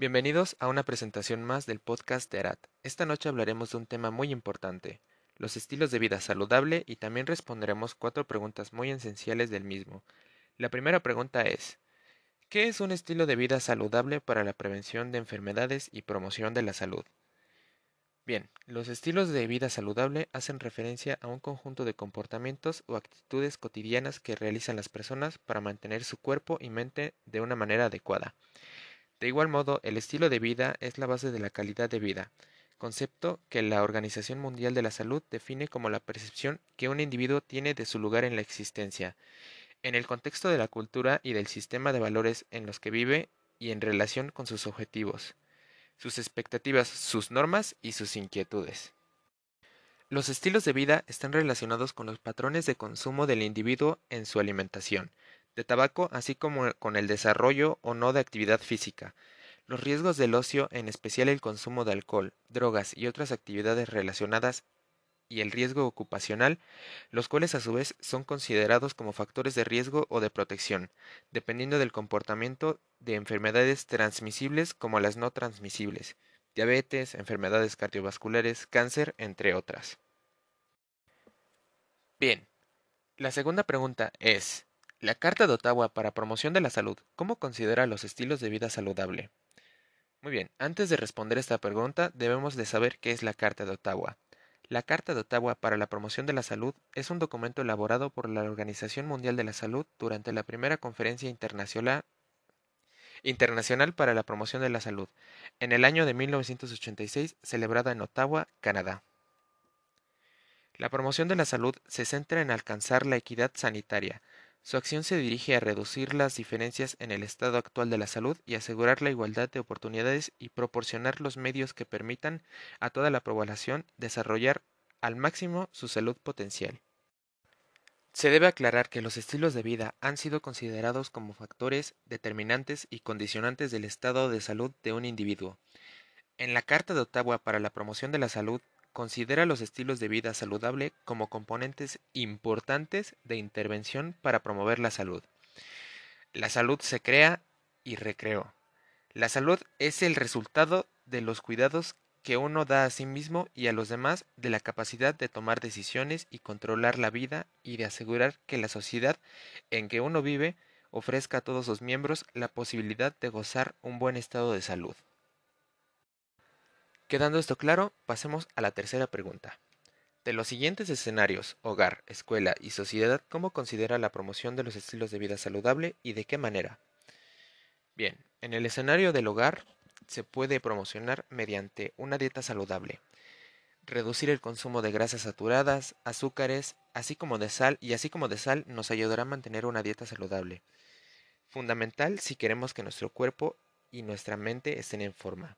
Bienvenidos a una presentación más del podcast de Arat. Esta noche hablaremos de un tema muy importante, los estilos de vida saludable y también responderemos cuatro preguntas muy esenciales del mismo. La primera pregunta es, ¿qué es un estilo de vida saludable para la prevención de enfermedades y promoción de la salud? Bien, los estilos de vida saludable hacen referencia a un conjunto de comportamientos o actitudes cotidianas que realizan las personas para mantener su cuerpo y mente de una manera adecuada. De igual modo, el estilo de vida es la base de la calidad de vida, concepto que la Organización Mundial de la Salud define como la percepción que un individuo tiene de su lugar en la existencia, en el contexto de la cultura y del sistema de valores en los que vive y en relación con sus objetivos, sus expectativas, sus normas y sus inquietudes. Los estilos de vida están relacionados con los patrones de consumo del individuo en su alimentación, de tabaco, así como con el desarrollo o no de actividad física, los riesgos del ocio, en especial el consumo de alcohol, drogas y otras actividades relacionadas y el riesgo ocupacional, los cuales a su vez son considerados como factores de riesgo o de protección, dependiendo del comportamiento de enfermedades transmisibles como las no transmisibles, diabetes, enfermedades cardiovasculares, cáncer, entre otras. Bien, la segunda pregunta es, la Carta de Ottawa para Promoción de la Salud, ¿cómo considera los estilos de vida saludable? Muy bien, antes de responder esta pregunta debemos de saber qué es la Carta de Ottawa. La Carta de Ottawa para la Promoción de la Salud es un documento elaborado por la Organización Mundial de la Salud durante la primera conferencia internacional Internacional para la Promoción de la Salud, en el año de 1986, celebrada en Ottawa, Canadá. La promoción de la salud se centra en alcanzar la equidad sanitaria, su acción se dirige a reducir las diferencias en el estado actual de la salud y asegurar la igualdad de oportunidades y proporcionar los medios que permitan a toda la población desarrollar al máximo su salud potencial. Se debe aclarar que los estilos de vida han sido considerados como factores determinantes y condicionantes del estado de salud de un individuo. En la Carta de Ottawa para la Promoción de la Salud Considera los estilos de vida saludable como componentes importantes de intervención para promover la salud. La salud se crea y recreó. La salud es el resultado de los cuidados que uno da a sí mismo y a los demás de la capacidad de tomar decisiones y controlar la vida y de asegurar que la sociedad en que uno vive ofrezca a todos sus miembros la posibilidad de gozar un buen estado de salud. Quedando esto claro, pasemos a la tercera pregunta. De los siguientes escenarios, hogar, escuela y sociedad, ¿cómo considera la promoción de los estilos de vida saludable y de qué manera? Bien, en el escenario del hogar se puede promocionar mediante una dieta saludable, reducir el consumo de grasas saturadas, azúcares, así como de sal, y así como de sal nos ayudará a mantener una dieta saludable. Fundamental si queremos que nuestro cuerpo y nuestra mente estén en forma.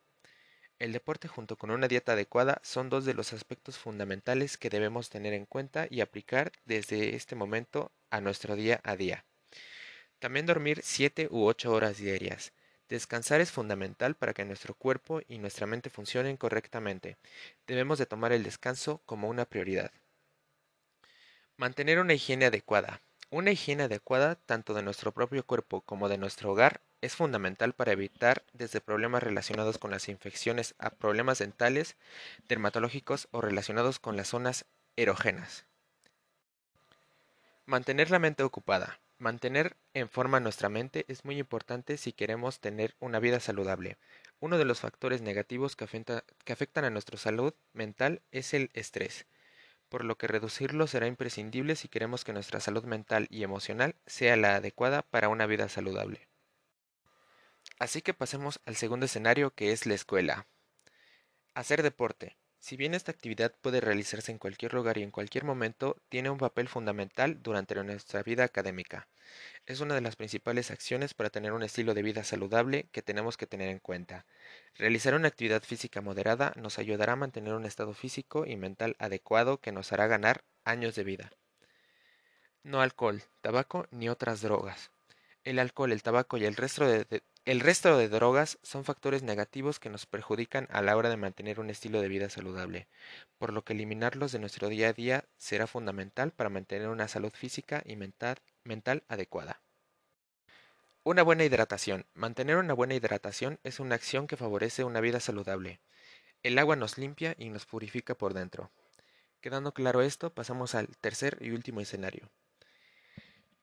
El deporte junto con una dieta adecuada son dos de los aspectos fundamentales que debemos tener en cuenta y aplicar desde este momento a nuestro día a día. También dormir 7 u 8 horas diarias. Descansar es fundamental para que nuestro cuerpo y nuestra mente funcionen correctamente. Debemos de tomar el descanso como una prioridad. Mantener una higiene adecuada. Una higiene adecuada tanto de nuestro propio cuerpo como de nuestro hogar es fundamental para evitar desde problemas relacionados con las infecciones a problemas dentales, dermatológicos o relacionados con las zonas erógenas. Mantener la mente ocupada. Mantener en forma nuestra mente es muy importante si queremos tener una vida saludable. Uno de los factores negativos que, afectan a nuestra salud mental es el estrés por lo que reducirlo será imprescindible si queremos que nuestra salud mental y emocional sea la adecuada para una vida saludable. Así que pasemos al segundo escenario que es la escuela. Hacer deporte. Si bien esta actividad puede realizarse en cualquier lugar y en cualquier momento, tiene un papel fundamental durante nuestra vida académica. Es una de las principales acciones para tener un estilo de vida saludable que tenemos que tener en cuenta. Realizar una actividad física moderada nos ayudará a mantener un estado físico y mental adecuado que nos hará ganar años de vida. No alcohol, tabaco ni otras drogas. El alcohol, el tabaco y el resto de, drogas son factores negativos que nos perjudican a la hora de mantener un estilo de vida saludable, por lo que eliminarlos de nuestro día a día será fundamental para mantener una salud física y mental, adecuada. Una buena hidratación. Mantener una buena hidratación es una acción que favorece una vida saludable. El agua nos limpia y nos purifica por dentro. Quedando claro esto, pasamos al tercer y último escenario.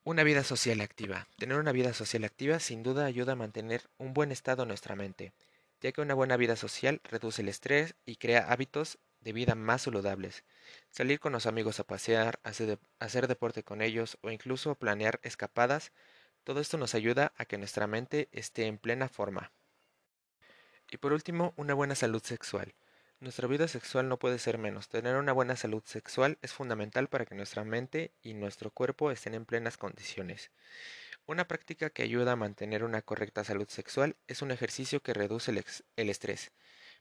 Una vida social activa. Tener una vida social activa sin duda ayuda a mantener un buen estado en nuestra mente, ya que una buena vida social reduce el estrés y crea hábitos de vida más saludables. Salir con los amigos a pasear, hacer, deporte con ellos o incluso planear escapadas, todo esto nos ayuda a que nuestra mente esté en plena forma. Y por último, una buena salud sexual. Nuestra vida sexual no puede ser menos. Tener una buena salud sexual es fundamental para que nuestra mente y nuestro cuerpo estén en plenas condiciones. Una práctica que ayuda a mantener una correcta salud sexual es un ejercicio que reduce el, estrés,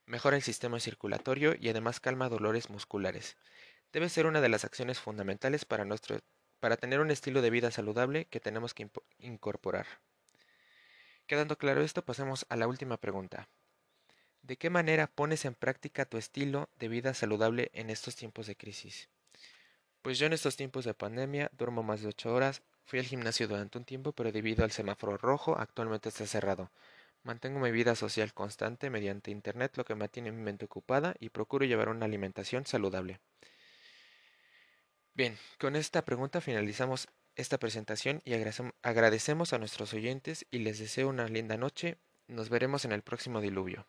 mejora el sistema circulatorio y además calma dolores musculares. Debe ser una de las acciones fundamentales para, nuestro, para tener un estilo de vida saludable que tenemos que incorporar. Quedando claro esto, pasemos a la última pregunta. ¿De qué manera pones en práctica tu estilo de vida saludable en estos tiempos de crisis? Pues yo en estos tiempos de pandemia duermo más de 8 horas, fui al gimnasio durante un tiempo, pero debido al semáforo rojo actualmente está cerrado. Mantengo mi vida social constante mediante Internet, lo que mantiene mi mente ocupada y procuro llevar una alimentación saludable. Bien, con esta pregunta finalizamos esta presentación y agradecemos a nuestros oyentes y les deseo una linda noche. Nos veremos en el próximo diluvio.